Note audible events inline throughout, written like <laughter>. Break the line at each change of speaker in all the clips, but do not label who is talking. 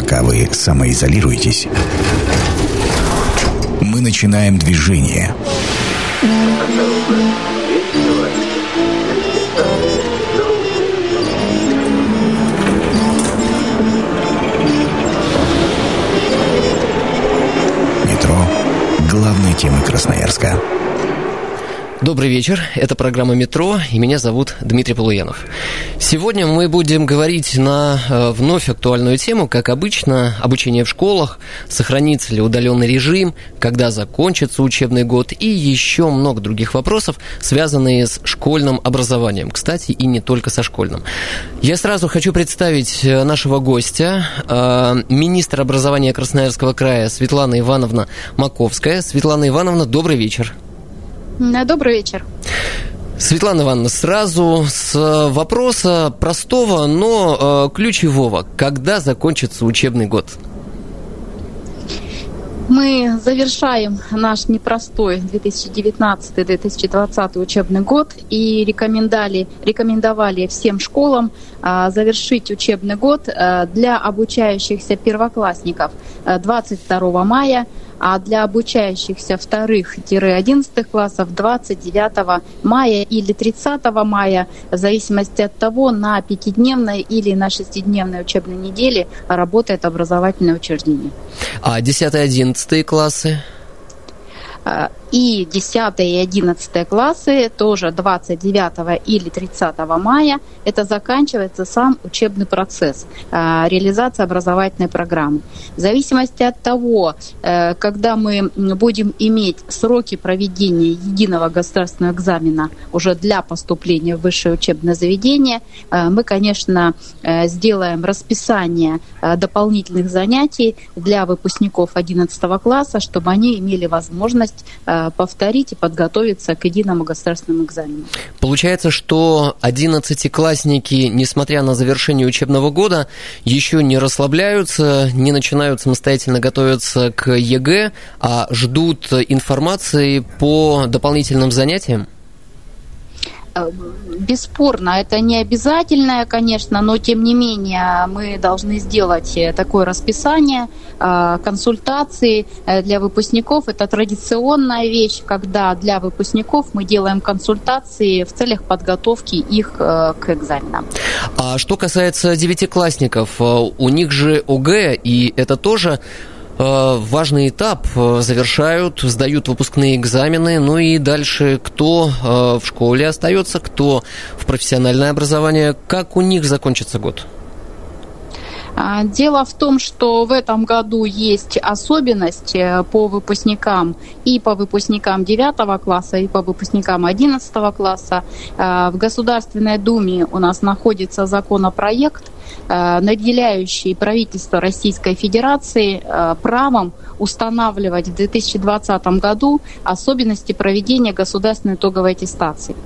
Пока вы самоизолируетесь, мы начинаем движение. Метро – главной темы Красноярска.
Добрый вечер, это программа «Метро», и меня зовут Дмитрий Полуянов. Сегодня мы будем говорить на э, вновь актуальную тему, как обычно, обучение в школах, сохранится ли удаленный режим, когда закончится учебный год и еще много других вопросов, связанные с школьным образованием. Кстати, и не только со школьным. Я сразу хочу представить э, нашего гостя, э, министр образования Красноярского края Светлана Ивановна Маковская. Светлана Ивановна, добрый вечер.
Добрый вечер.
Светлана Ивановна, сразу с вопроса простого, но э, ключевого. Когда закончится учебный год?
Мы завершаем наш непростой 2019-2020 учебный год и рекомендовали, рекомендовали всем школам а, завершить учебный год а, для обучающихся первоклассников 22 мая а для обучающихся вторых-11 классов 29 мая или 30 мая, в зависимости от того, на пятидневной или на шестидневной учебной неделе работает образовательное учреждение.
А 10-11 классы?
А, и 10 и 11 классы тоже 29 или 30 мая. Это заканчивается сам учебный процесс, а, реализация образовательной программы. В зависимости от того, э, когда мы будем иметь сроки проведения единого государственного экзамена уже для поступления в высшее учебное заведение, э, мы, конечно, э, сделаем расписание дополнительных занятий для выпускников 11 класса, чтобы они имели возможность повторить и подготовиться к единому государственному экзамену.
Получается, что одиннадцатиклассники, несмотря на завершение учебного года, еще не расслабляются, не начинают самостоятельно готовиться к ЕГЭ, а ждут информации по дополнительным занятиям?
Э, бесспорно, это не обязательное, конечно, но тем не менее мы должны сделать э, такое расписание, э, консультации для выпускников. Это традиционная вещь, когда для выпускников мы делаем консультации в целях подготовки их к экзаменам.
А что касается девятиклассников, у них же ОГЭ, и это тоже важный этап, э, завершают, сдают выпускные экзамены, ну и дальше кто э, в школе остается, кто в профессиональное образование, как у них закончится год?
А, дело в том, что в этом году есть особенность по выпускникам и по выпускникам 9 класса, и по выпускникам 11 класса. В Государственной Думе у нас находится законопроект, Э, наделяющий правительство Российской Федерации э, правом устанавливать в 2020 году особенности проведения государственной итоговой аттестации.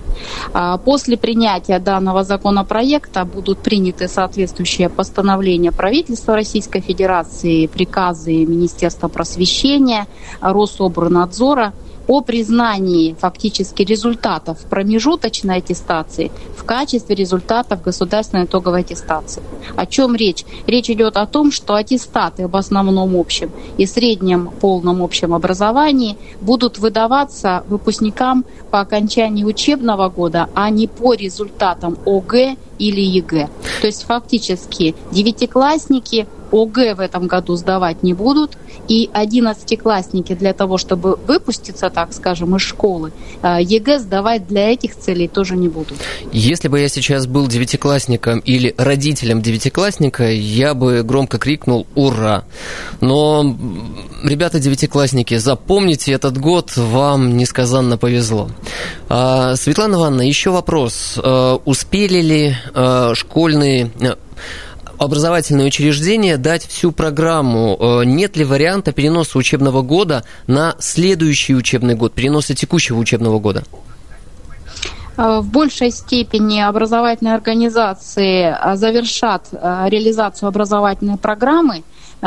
А после принятия данного законопроекта будут приняты соответствующие постановления правительства Российской Федерации, приказы Министерства просвещения, Рособорнадзора – о признании фактически результатов промежуточной аттестации в качестве результатов государственной итоговой аттестации. О чем речь? Речь идет о том, что аттестаты об основном общем и среднем полном общем образовании будут выдаваться выпускникам по окончании учебного года, а не по результатам ОГЭ или ЕГЭ. То есть фактически девятиклассники ОГЭ в этом году сдавать не будут, и одиннадцатиклассники для того, чтобы выпуститься, так скажем, из школы, э, ЕГЭ сдавать для этих целей тоже не будут.
Если бы я сейчас был девятиклассником или родителем девятиклассника, я бы громко крикнул «Ура!». Но, ребята девятиклассники, запомните, этот год вам несказанно повезло. А, Светлана Ивановна, еще вопрос. А, успели ли школьные образовательные учреждения дать всю программу. Э, нет ли варианта переноса учебного года на следующий учебный год, переноса текущего учебного года?
Э, в большей степени образовательные организации э, завершат реализацию образовательной программы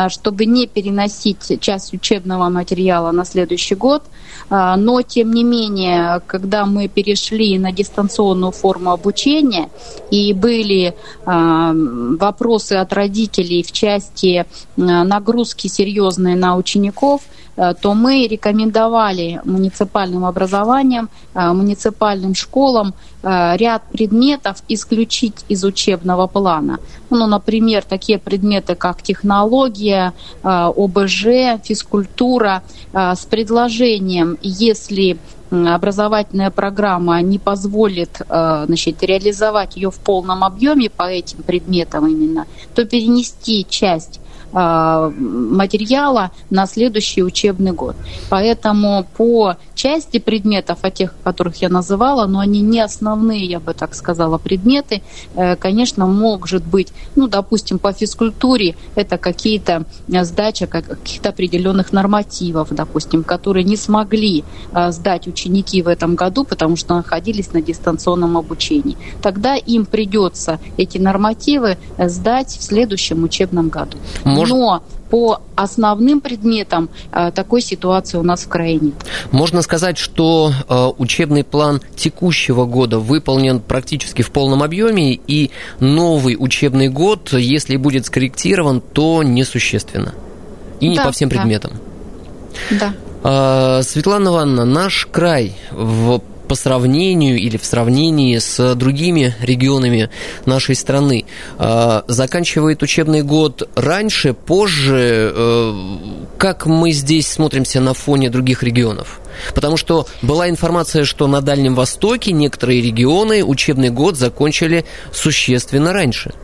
чтобы не переносить часть учебного материала на следующий год. Но, тем не менее, когда мы перешли на дистанционную форму обучения и были вопросы от родителей в части нагрузки серьезные на учеников, то мы рекомендовали муниципальным образованиям, муниципальным школам ряд предметов исключить из учебного плана. Ну, например, такие предметы, как технология, ОБЖ, физкультура, с предложением, если образовательная программа не позволит значит, реализовать ее в полном объеме по этим предметам именно, то перенести часть материала на следующий учебный год. Поэтому по части предметов, о тех, которых я называла, но они не основные, я бы так сказала, предметы, э, конечно, может быть, ну, допустим, по физкультуре это какие-то э, сдача каких-то определенных нормативов, допустим, которые не смогли э, сдать ученики в этом году, потому что находились на дистанционном обучении. Тогда им придется эти нормативы сдать в следующем учебном году. Может... Но по основным предметам э, такой ситуации у нас в крае
Можно сказать, что э, учебный план текущего года выполнен практически в полном объеме, и новый учебный год, если будет скорректирован, то несущественно. И не да, по всем предметам.
Да.
да. Светлана Ивановна, наш край в по сравнению или в сравнении с другими регионами нашей страны а, заканчивает учебный год раньше, позже? Э, как мы здесь смотримся на фоне других регионов? Потому что была информация, что на Дальнем Востоке некоторые регионы учебный год закончили существенно раньше –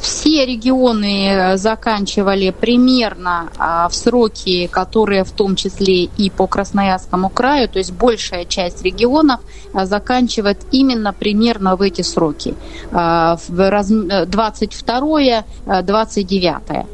все регионы заканчивали примерно а, в сроки, которые в том числе и по Красноярскому краю, то есть большая часть регионов а, заканчивает именно примерно в эти сроки, в 22-29.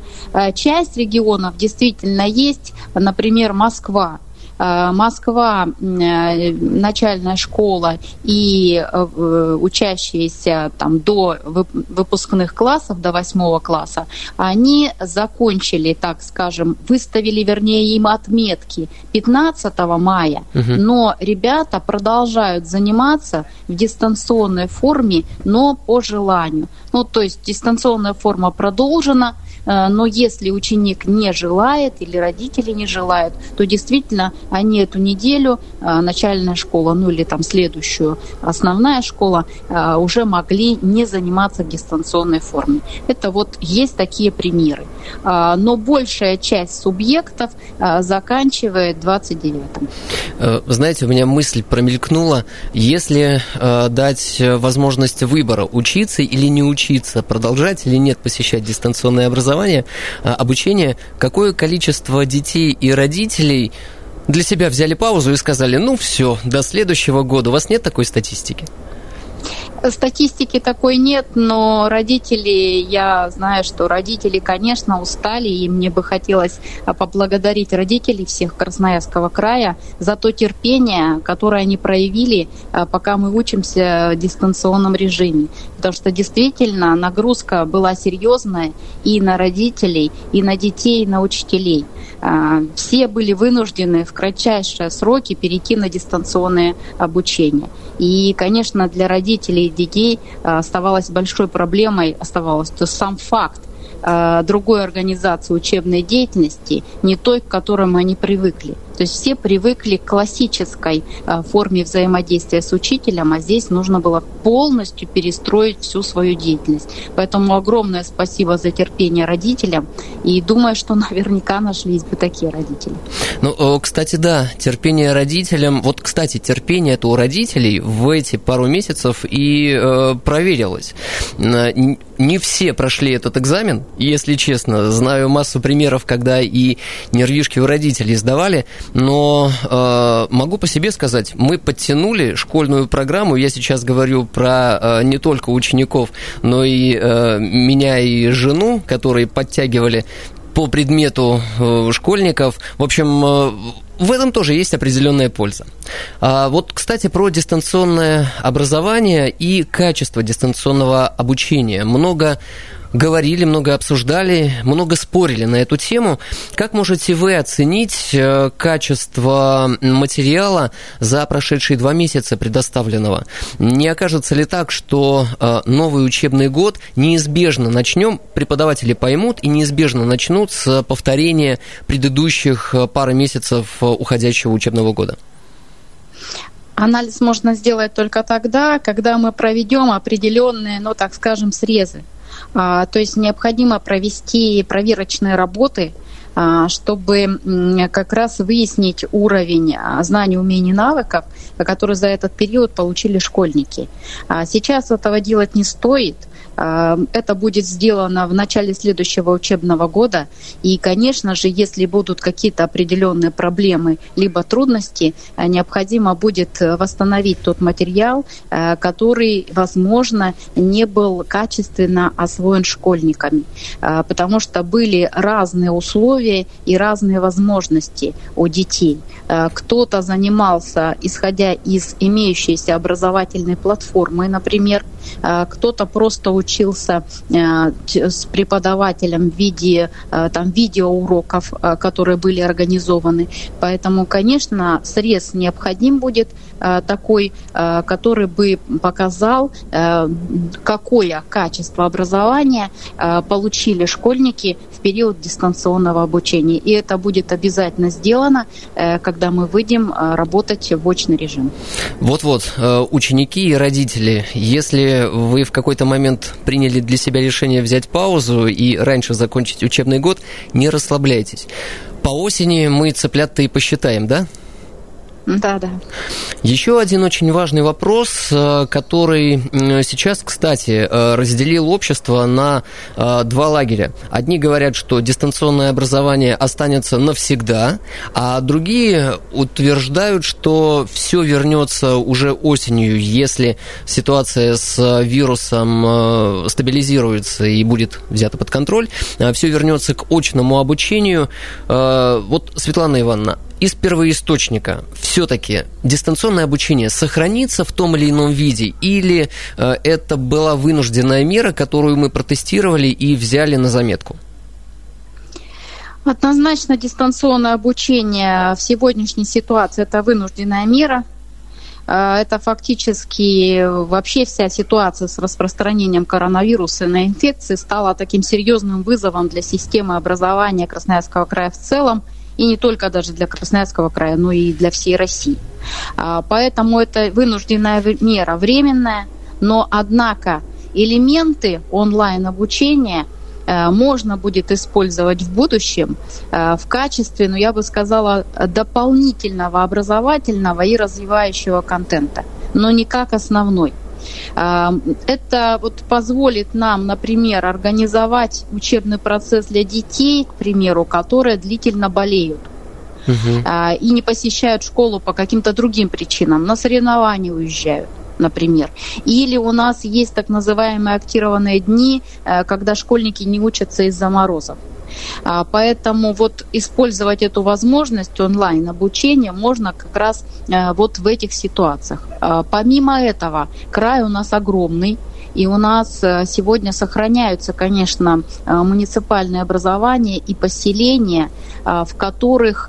Часть регионов действительно есть, например, Москва, Москва, э, начальная школа и э, учащиеся там до выпускных классов, до восьмого класса, они закончили, так скажем, выставили, вернее, им отметки 15 мая, угу. но ребята продолжают заниматься в дистанционной форме, но по желанию. Ну, то есть дистанционная форма продолжена, Э, но если ученик не желает или родители не желают, то действительно они эту неделю, э, начальная школа, ну или там следующую основная школа, э, уже могли не заниматься в дистанционной форме. Это вот есть такие примеры. Но большая часть субъектов заканчивает 29-м.
Знаете, у меня мысль промелькнула, если дать возможность выбора, учиться или не учиться, продолжать или нет посещать дистанционное образование, образования, а, обучения, какое количество детей и родителей для себя взяли паузу и сказали, ну все, до следующего года. У вас нет такой статистики?
Статистики такой нет, но родители, я знаю, что родители, конечно, устали, и мне бы хотелось а, поблагодарить родителей всех Красноярского края за то терпение, которое они проявили, а, пока мы учимся в дистанционном режиме. Потому что действительно нагрузка была серьезная и на родителей, и на детей, и на учителей. А, все были вынуждены в кратчайшие сроки перейти на дистанционное обучение. И, конечно, для родителей и детей а, оставалась большой проблемой, оставалось то сам факт а, другой организации учебной деятельности, не той, к которой они привыкли. То есть все привыкли к классической а, форме взаимодействия с учителем, а здесь нужно было полностью перестроить всю свою деятельность. Поэтому огромное спасибо за терпение родителям. И думаю, что <laughs> наверняка нашлись бы такие родители.
Ну, кстати, да, терпение родителям. Вот, кстати, терпение это у родителей в эти пару месяцев и э, проверилось. Не все прошли этот экзамен, если честно. Знаю массу примеров, когда и нервишки у родителей сдавали но э, могу по себе сказать, мы подтянули школьную программу, я сейчас говорю про э, не только учеников, но и э, меня и жену, которые подтягивали по предмету э, школьников. В общем, э, в этом тоже есть определенная польза. А вот, кстати, про дистанционное образование и качество дистанционного обучения. Много говорили, много обсуждали, много спорили на эту тему. Как можете вы оценить э, качество материала за прошедшие два месяца предоставленного? Не окажется ли так, что э, новый учебный год неизбежно начнем, преподаватели поймут и неизбежно начнут с повторения предыдущих э, пары месяцев уходящего учебного года?
Анализ можно сделать только тогда, когда мы проведем определенные, ну так скажем, срезы. А, то есть необходимо провести проверочные работы, а, чтобы как раз выяснить уровень а, знаний, умений, навыков, которые за этот период получили школьники. Сейчас этого делать не стоит – это будет сделано в начале следующего учебного года. И, конечно же, если будут какие-то определенные проблемы либо трудности, а, необходимо будет восстановить тот материал, а, который, возможно, не был качественно освоен школьниками, потому что были разные условия и разные возможности у детей. Кто-то занимался, исходя из имеющейся образовательной платформы, например, кто-то просто учился э, с преподавателем в виде э, там, видеоуроков, э, которые были организованы. Поэтому, конечно, срез необходим будет такой, который бы показал, какое качество образования получили школьники в период дистанционного обучения. И это будет обязательно сделано, когда мы выйдем работать в очный режим.
Вот-вот, ученики и родители, если вы в какой-то момент приняли для себя решение взять паузу и раньше закончить учебный год, не расслабляйтесь. По осени мы цыплят-то и посчитаем, да?
Да, да.
Еще один очень важный вопрос, э, который сейчас, кстати, э, разделил общество на э, два лагеря. Одни говорят, что дистанционное образование останется навсегда, а другие утверждают, что все вернется уже осенью, если ситуация с вирусом стабилизируется и будет взята под контроль, все вернется к очному обучению. Вот, Светлана Ивановна, из первоисточника все-таки дистанционное обучение сохранится в том или ином виде, или э, это была вынужденная мера, которую мы протестировали и взяли на заметку?
Однозначно дистанционное обучение в сегодняшней ситуации это вынужденная мера. Э, это фактически вообще вся ситуация с распространением коронавируса на инфекции стала таким серьезным вызовом для системы образования Красноярского края в целом – и не только даже для Красноярского края, но и для всей России. А, поэтому это вынужденная мера временная, но однако элементы онлайн-обучения э, можно будет использовать в будущем э, в качестве, ну я бы сказала, дополнительного образовательного и развивающего контента, но не как основной. Это вот позволит нам, например, организовать учебный процесс для детей, к примеру, которые длительно болеют угу. и не посещают школу по каким-то другим причинам, на соревнования уезжают например. Или у нас есть так называемые актированные дни, э, когда школьники не учатся из-за морозов. А, поэтому вот использовать эту возможность онлайн-обучения можно как раз э, вот в этих ситуациях. А, помимо этого, край у нас огромный, и у нас э, сегодня сохраняются, конечно, муниципальные образования и поселения, в которых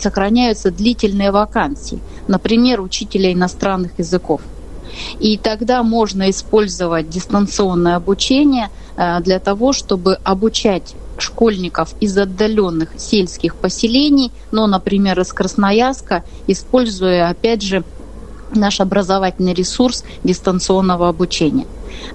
сохраняются длительные вакансии. Например, учителя иностранных языков. И тогда можно использовать дистанционное обучение для того, чтобы обучать школьников из отдаленных сельских поселений, но, например, из Красноярска, используя, опять же, наш образовательный ресурс дистанционного обучения.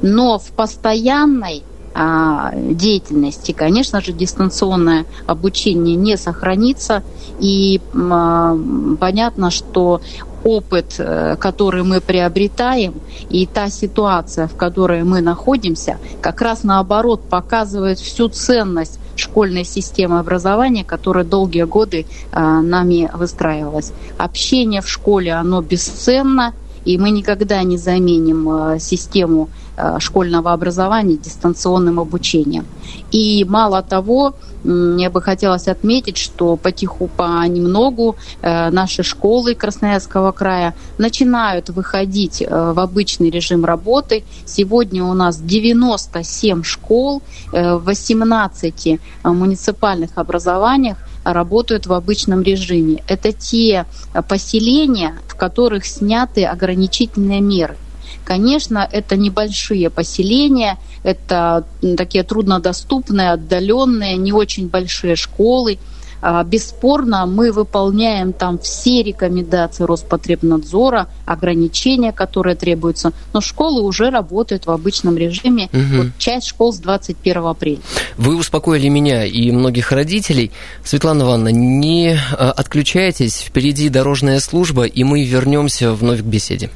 Но в постоянной деятельности, конечно же, дистанционное обучение не сохранится. И а, понятно, что опыт, э, который мы приобретаем, и та ситуация, в которой мы находимся, как раз наоборот показывает всю ценность школьной системы образования, которая долгие годы э, нами выстраивалась. Общение в школе, оно бесценно, и мы никогда не заменим э, систему школьного образования дистанционным обучением. И мало того, мне бы хотелось отметить, что потиху понемногу э, наши школы Красноярского края начинают выходить в обычный режим работы. Сегодня у нас 97 школ в 18 муниципальных образованиях работают в обычном режиме. Это те поселения, в которых сняты ограничительные меры. Конечно, это небольшие поселения, это такие труднодоступные, отдаленные, не очень большие школы – а, бесспорно, мы выполняем там все рекомендации Роспотребнадзора, ограничения, которые требуются, но школы уже работают в обычном режиме. Угу. Вот часть школ с 21 апреля.
Вы успокоили меня и многих родителей. Светлана Ивановна, не а, отключайтесь, впереди дорожная служба, и мы вернемся вновь к беседе.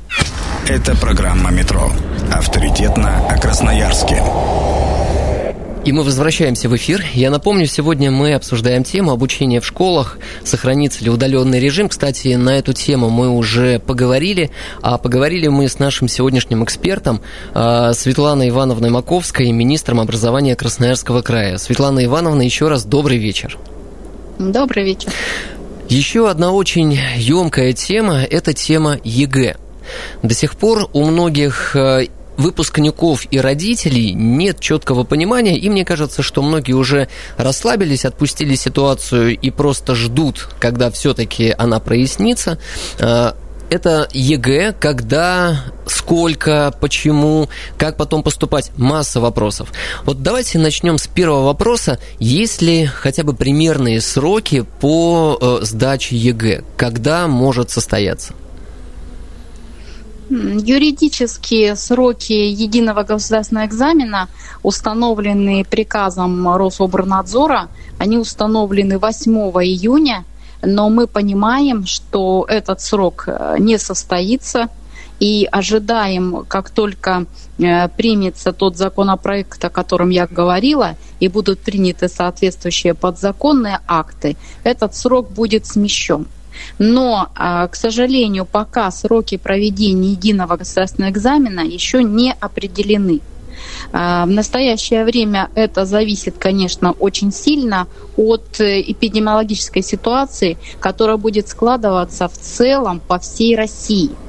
Это программа «Метро». Авторитетно о Красноярске.
И мы возвращаемся в эфир. Я напомню, сегодня мы обсуждаем тему обучения в школах, сохранится ли удаленный режим. Кстати, на эту тему мы уже поговорили, а поговорили мы с нашим сегодняшним экспертом а, Светланой Ивановной Маковской, министром образования Красноярского края. Светлана Ивановна, еще раз добрый вечер.
Добрый вечер.
Еще одна очень емкая тема – это тема ЕГЭ. До сих пор у многих а, выпускников и родителей нет четкого понимания, и мне кажется, что многие уже расслабились, отпустили ситуацию и просто ждут, когда все-таки она прояснится. А, это ЕГЭ, когда, сколько, почему, как потом поступать, масса вопросов. Вот давайте начнем с первого вопроса. Есть ли хотя бы примерные сроки по э, сдаче ЕГЭ? Когда может состояться?
Юридические сроки единого государственного экзамена установлены приказом Рособорнадзора. Они установлены 8 июня, но мы понимаем, что этот срок э, не состоится, и ожидаем, как только э, примется тот законопроект, о котором я говорила, и будут приняты соответствующие подзаконные акты, этот срок будет смещен. Но, а, к сожалению, пока сроки проведения единого государственного экзамена еще не определены. А, в настоящее время это зависит, конечно, очень сильно от э, эпидемиологической ситуации, которая будет складываться в целом по всей России –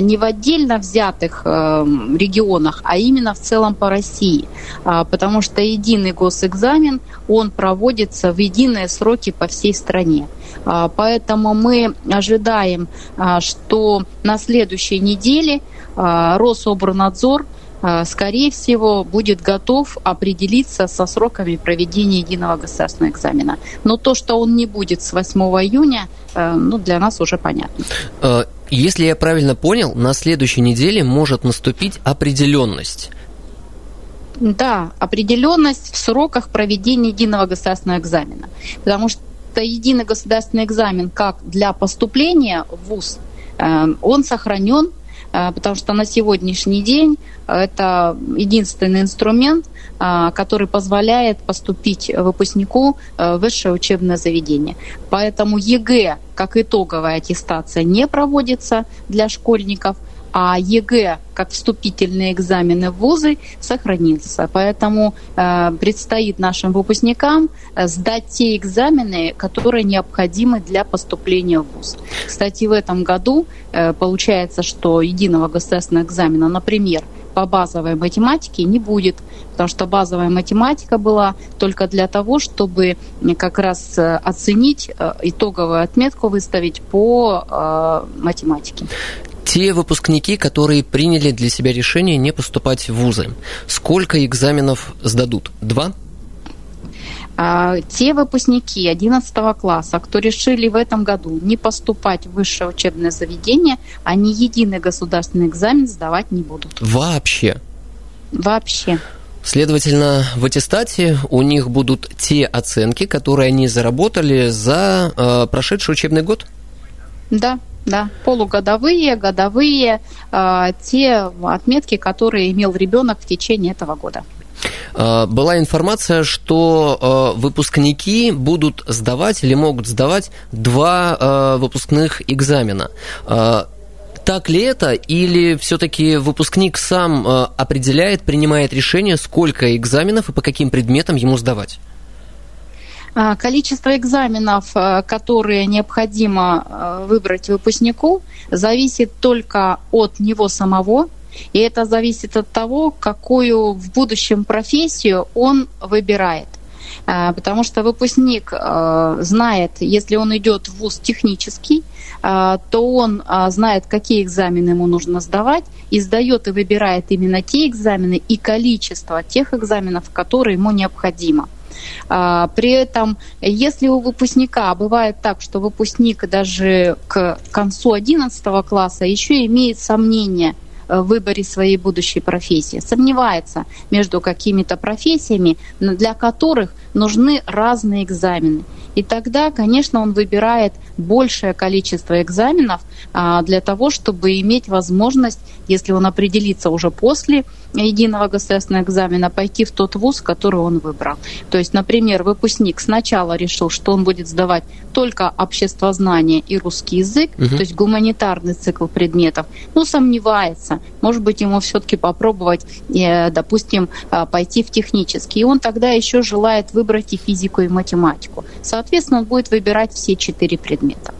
не в отдельно взятых эм, регионах, а именно в целом по России. А, потому что единый госэкзамен, он проводится в единые сроки по всей стране. А, поэтому мы ожидаем, что на следующей неделе Рособорнадзор скорее всего, будет готов определиться со сроками проведения единого государственного экзамена. Но то, что он не будет с 8 июня, э, ну, для нас уже понятно.
Э, если я правильно понял, на следующей неделе может наступить определенность.
Да, определенность в сроках проведения единого государственного экзамена. Потому что единый государственный экзамен как для поступления в ВУЗ, э, он сохранен Э, потому что на сегодняшний день это единственный инструмент, э, который позволяет поступить выпускнику э, в высшее учебное заведение. Поэтому ЕГЭ как итоговая аттестация не проводится для школьников, а ЕГЭ как вступительные экзамены в вузы сохранился. Поэтому э, предстоит нашим выпускникам э, сдать те экзамены, которые необходимы для поступления в вуз. Кстати, в этом году э, получается, что единого государственного экзамена, например, по базовой математике не будет, потому что базовая математика была только для того, чтобы как раз э, оценить э, итоговую отметку, выставить по э, математике
те выпускники, которые приняли для себя решение не поступать в вузы, сколько экзаменов сдадут? Два?
А, те выпускники 11 класса, кто решили в этом году не поступать в высшее учебное заведение, они единый государственный экзамен сдавать не будут.
Вообще?
Вообще.
Следовательно, в аттестате у них будут те оценки, которые они заработали за э, прошедший учебный год?
Да, да, полугодовые, годовые, э, те отметки, которые имел ребенок в течение этого года.
А, была информация, что а, выпускники будут сдавать или могут сдавать два выпускных экзамена. Так ли это, или все-таки выпускник сам э, определяет, принимает решение, сколько экзаменов и по каким предметам ему сдавать?
А, количество экзаменов, э, которые необходимо э, выбрать выпускнику, зависит только от него самого, и это зависит от того, какую в будущем профессию он выбирает. А, потому что выпускник э, знает, если он идет в ВУЗ технический, а, то он а, знает, какие экзамены ему нужно сдавать, и сдает и выбирает именно те экзамены и количество тех экзаменов, которые ему необходимо. При этом, если у выпускника бывает так, что выпускник даже к концу 11 класса еще имеет сомнения – в выборе своей будущей профессии, сомневается между какими-то профессиями, для которых нужны разные экзамены. И тогда, конечно, он выбирает большее количество экзаменов а, для того, чтобы иметь возможность, если он определится уже после единого государственного экзамена, пойти в тот вуз, который он выбрал. То есть, например, выпускник сначала решил, что он будет сдавать только обществознание и русский язык, угу. то есть гуманитарный цикл предметов, но сомневается, может быть, ему все-таки попробовать, э, допустим, а, пойти в технический. И он тогда еще желает выбрать и физику, и математику. Соответственно, он будет выбирать все четыре предмета.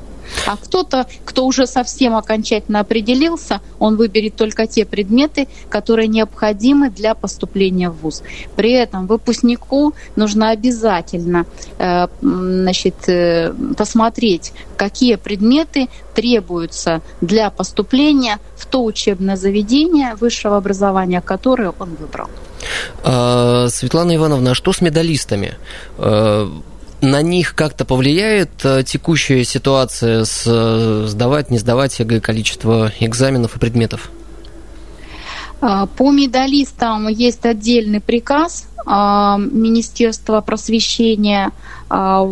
А кто-то, кто уже совсем окончательно определился, он выберет только те предметы, которые необходимы для поступления в ВУЗ. При этом выпускнику нужно обязательно э, значит, э, посмотреть, какие предметы требуются для поступления в то учебное заведение высшего образования, которое он выбрал.
А, Светлана Ивановна, а что с медалистами? На них как-то повлияет э, текущая ситуация с э, сдавать, не сдавать ЕГЭ, количество экзаменов и предметов?
А, по медалистам есть отдельный приказ Министерства просвещения а,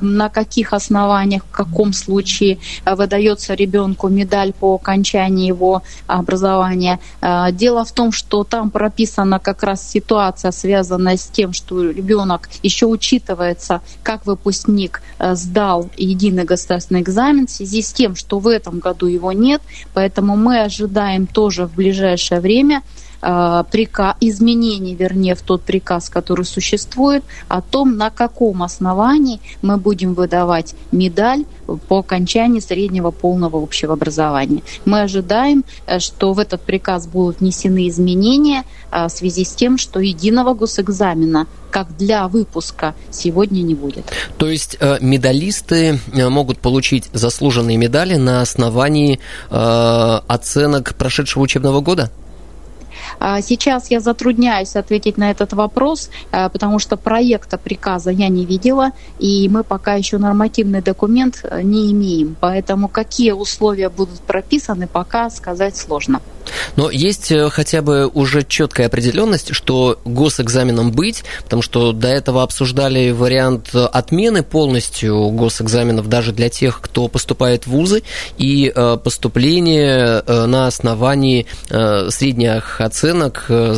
на каких основаниях, в каком случае а, выдается ребенку медаль по окончании его образования. А, дело в том, что там прописана как раз ситуация, связанная с тем, что ребенок еще учитывается как выпускник сдал единый государственный экзамен в связи с тем, что в этом году его нет, поэтому мы ожидаем тоже в ближайшее время приказ, изменений, вернее, в тот приказ, который существует, о том, на каком основании мы будем выдавать медаль по окончании среднего полного общего образования. Мы ожидаем, э, что в этот приказ будут внесены изменения э, в связи с тем, что единого госэкзамена как для выпуска сегодня не будет.
То есть медалисты могут получить заслуженные медали на основании оценок прошедшего учебного года?
А сейчас я затрудняюсь ответить на этот вопрос, э, потому что проекта приказа я не видела, и мы пока еще нормативный документ э, не имеем. Поэтому какие условия будут прописаны, пока сказать сложно.
Но есть э, хотя бы уже четкая определенность, что госэкзаменом быть, потому что до этого обсуждали вариант отмены полностью госэкзаменов даже для тех, кто поступает в вузы, и поступление на основании средних оценок оценок э,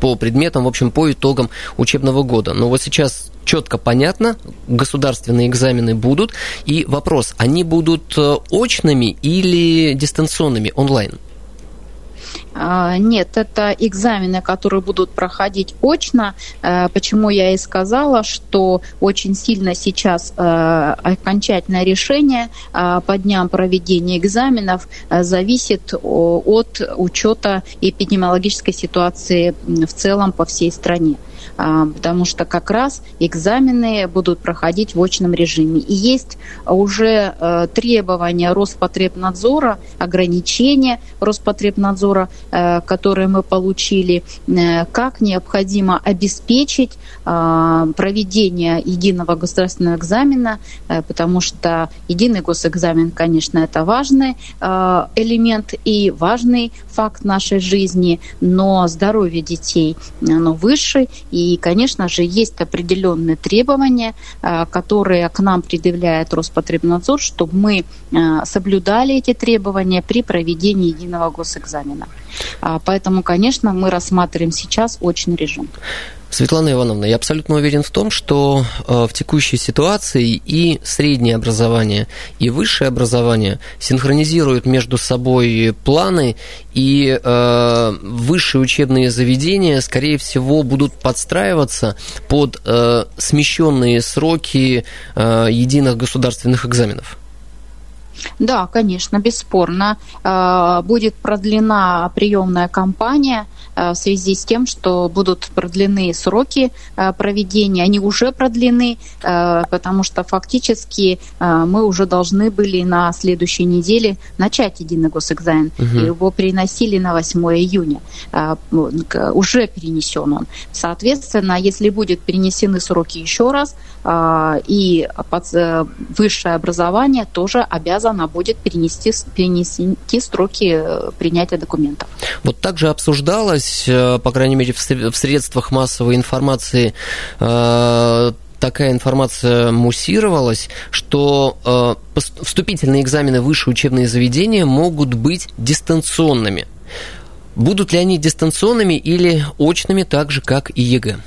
по предметам, в общем, по итогам учебного года. Но вот сейчас четко понятно, государственные экзамены будут. И вопрос, они будут э, очными или дистанционными, онлайн?
А, нет, это экзамены, которые будут проходить очно. Э, почему я и сказала, что очень сильно сейчас э, окончательное решение э, по дням проведения экзаменов зависит от учета эпидемиологической ситуации в целом по всей стране. А, потому что как раз экзамены будут проходить в очном режиме. И есть уже э, требования Роспотребнадзора, ограничения Роспотребнадзора, э, которые мы получили, э, как необходимо обеспечить а, проведение единого государственного экзамена, потому что единый госэкзамен, конечно, это важный элемент и важный факт нашей жизни, но здоровье детей оно выше, и, конечно же, есть определенные требования, э, которые к нам предъявляет Роспотребнадзор, чтобы мы э, соблюдали эти требования при проведении единого госэкзамена. А, поэтому, конечно, мы рассматриваем сейчас очный режим.
Светлана Ивановна, я абсолютно уверен в том, что э, в текущей ситуации и среднее образование, и высшее образование синхронизируют между собой планы, и э, высшие учебные заведения, скорее всего, будут подстраиваться под э, смещенные сроки единых государственных экзаменов.
Да, конечно, бесспорно. Будет продлена приемная кампания в связи с тем, что будут продлены сроки э, проведения. Они уже продлены, потому что фактически мы уже должны были на следующей неделе начать единый госэкзамен. Угу. Его переносили на 8 июня. Уже перенесен он. Соответственно, если будут перенесены сроки еще раз, и высшее образование тоже обязано будет перенести, перенести строки э, принятия документов.
Вот также обсуждалось, э, по крайней мере, в средствах массовой информации э, такая информация муссировалась, что вступительные экзамены высшие учебные заведения могут быть дистанционными. Будут ли они дистанционными или очными, так же, как и ЕГЭ?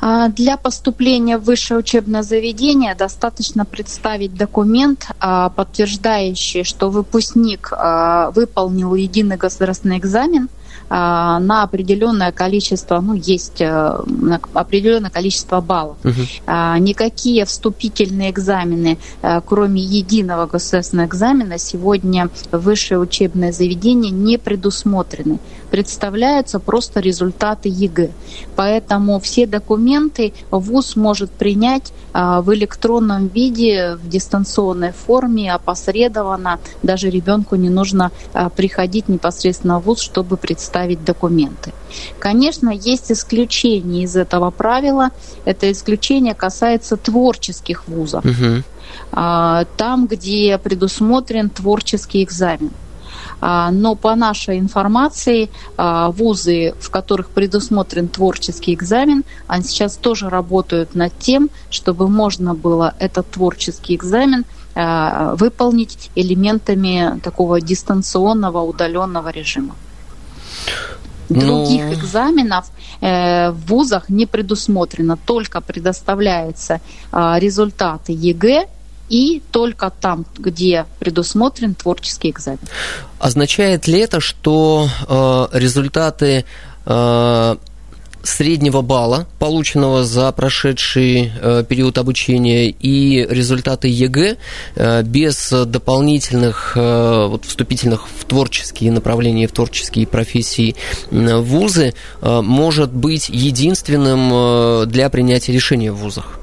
А, для поступления в высшее учебное заведение достаточно представить документ, а, подтверждающий, что выпускник а, выполнил единый государственный экзамен – на определенное количество, ну, есть э, определенное количество баллов. Угу. Никакие вступительные экзамены, э, кроме единого государственного экзамена, сегодня высшее учебное заведение не предусмотрены. Представляются просто результаты ЕГЭ. Поэтому все документы ВУЗ может принять в электронном виде, в дистанционной форме, опосредованно. Даже ребенку не нужно приходить непосредственно в ВУЗ, чтобы представить представить документы. Конечно, есть исключения из этого правила. Это исключение касается творческих вузов. Угу. Там, где предусмотрен творческий экзамен. А, но по нашей информации а, вузы, в которых предусмотрен творческий экзамен, они сейчас тоже работают над тем, чтобы можно было этот творческий экзамен выполнить элементами такого дистанционного удаленного режима. Других ну... экзаменов э, в вузах не предусмотрено, только предоставляются э, результаты ЕГЭ и только там, где предусмотрен творческий экзамен.
Означает ли это, что э, результаты э, среднего балла, полученного за прошедший э, период обучения, и результаты ЕГЭ э, без дополнительных э, вот, вступительных в творческие направления, в творческие профессии вузы может быть единственным для принятия решения в вузах?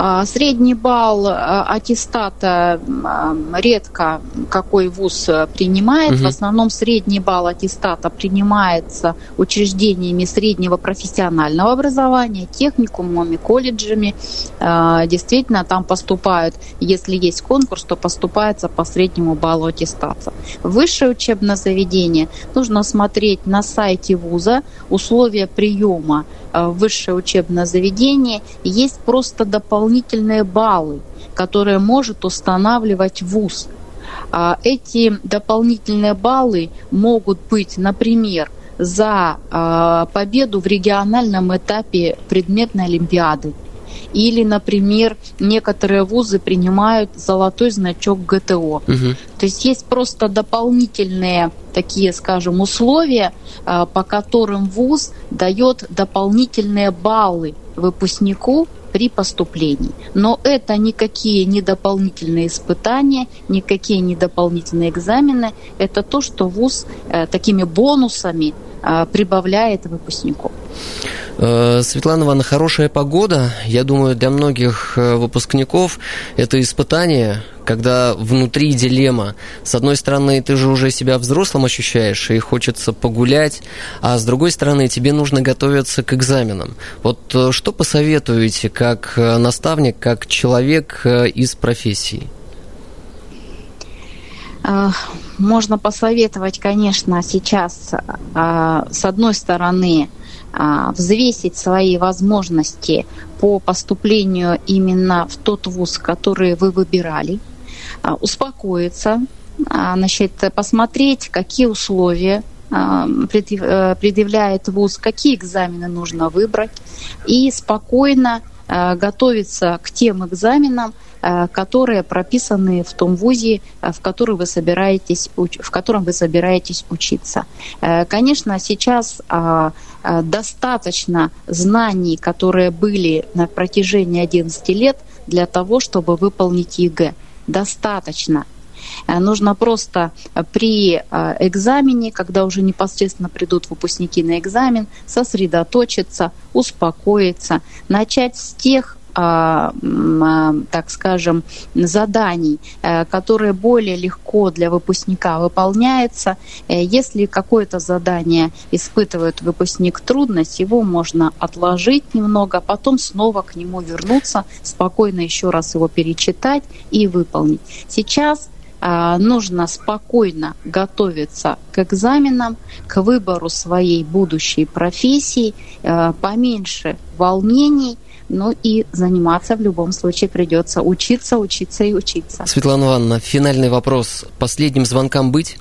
А, средний балл а, аттестата а, редко какой вуз принимает. Угу. В основном средний балл аттестата принимается учреждениями среднего профессионального образования, техникумами, колледжами. Действительно, там поступают, если есть конкурс, то поступается по среднему баллу аттестата. Высшее учебное заведение нужно смотреть на сайте вуза условия приема высшее учебное заведение. Есть просто дополнительные баллы, которые может устанавливать ВУЗ. А, эти дополнительные баллы могут быть, например, за а, победу в региональном этапе предметной олимпиады. Или, например, некоторые вузы принимают золотой значок ГТО. Угу. То есть есть просто дополнительные такие, скажем, условия, а, по которым вуз дает дополнительные баллы выпускнику при поступлении. Но это никакие не дополнительные испытания, никакие не дополнительные экзамены. Это то, что ВУЗ э, такими бонусами э, прибавляет выпускнику.
Э, Светлана Ивановна, хорошая погода, я думаю, для многих выпускников это испытание, когда внутри дилемма. С одной стороны, ты же уже себя взрослым ощущаешь, и хочется погулять, а с другой стороны, тебе нужно готовиться к экзаменам. Вот э, что посоветуете как э, наставник, как человек э, из профессии?
Можно посоветовать, конечно, сейчас, с одной стороны, взвесить свои возможности по поступлению именно в тот вуз, который вы выбирали – а, успокоиться, а, значит, посмотреть, какие условия предъявляет ВУЗ, какие экзамены нужно выбрать, и спокойно готовиться к тем экзаменам, которые прописаны в том вузе, в, который вы собираетесь, в котором вы собираетесь учиться. Конечно, сейчас достаточно знаний, которые были на протяжении 11 лет для того, чтобы выполнить ЕГЭ. Достаточно. Э, нужно просто при э, экзамене, когда уже непосредственно придут выпускники на экзамен, сосредоточиться, успокоиться, начать с тех а, а, так скажем, заданий, э, которые более легко для выпускника выполняются. Если какое-то задание испытывает выпускник трудность, его можно отложить немного, потом снова к нему вернуться, спокойно еще раз его перечитать и выполнить. Сейчас а, нужно спокойно готовиться к экзаменам, к выбору своей будущей профессии, а, поменьше волнений, ну и заниматься в любом случае придется учиться, учиться и учиться.
Светлана Ивановна, финальный вопрос. Последним звонкам быть?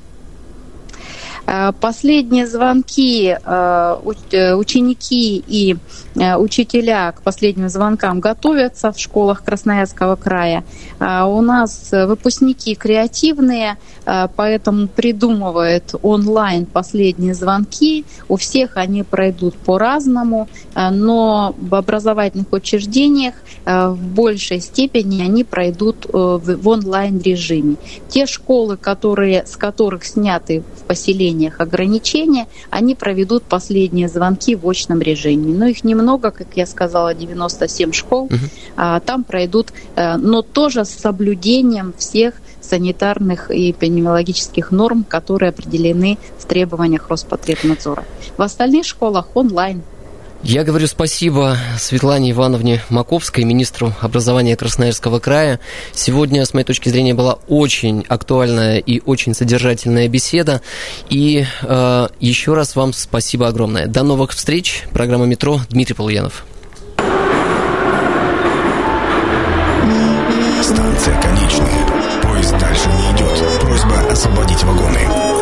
А, последние звонки э, ученики и учителя к последним звонкам готовятся в школах Красноярского края. У нас выпускники креативные, поэтому придумывают онлайн последние звонки. У всех они пройдут по-разному, но в образовательных учреждениях в большей степени они пройдут э, в онлайн-режиме. Те школы, которые, с которых сняты в поселениях ограничения, они проведут последние звонки в очном режиме. Но их немного, как я сказала, 97 школ. Угу. Там пройдут, э, но тоже с соблюдением всех санитарных и эпидемиологических норм, которые определены в требованиях Роспотребнадзора. В остальных школах онлайн.
Я говорю спасибо Светлане Ивановне Маковской, министру образования Красноярского края. Сегодня, с моей точки зрения, была очень актуальная и очень содержательная беседа. И э, еще раз вам спасибо огромное. До новых встреч. Программа «Метро». Дмитрий Полуянов. Станция конечная. Поезд дальше не идет. Просьба освободить вагоны.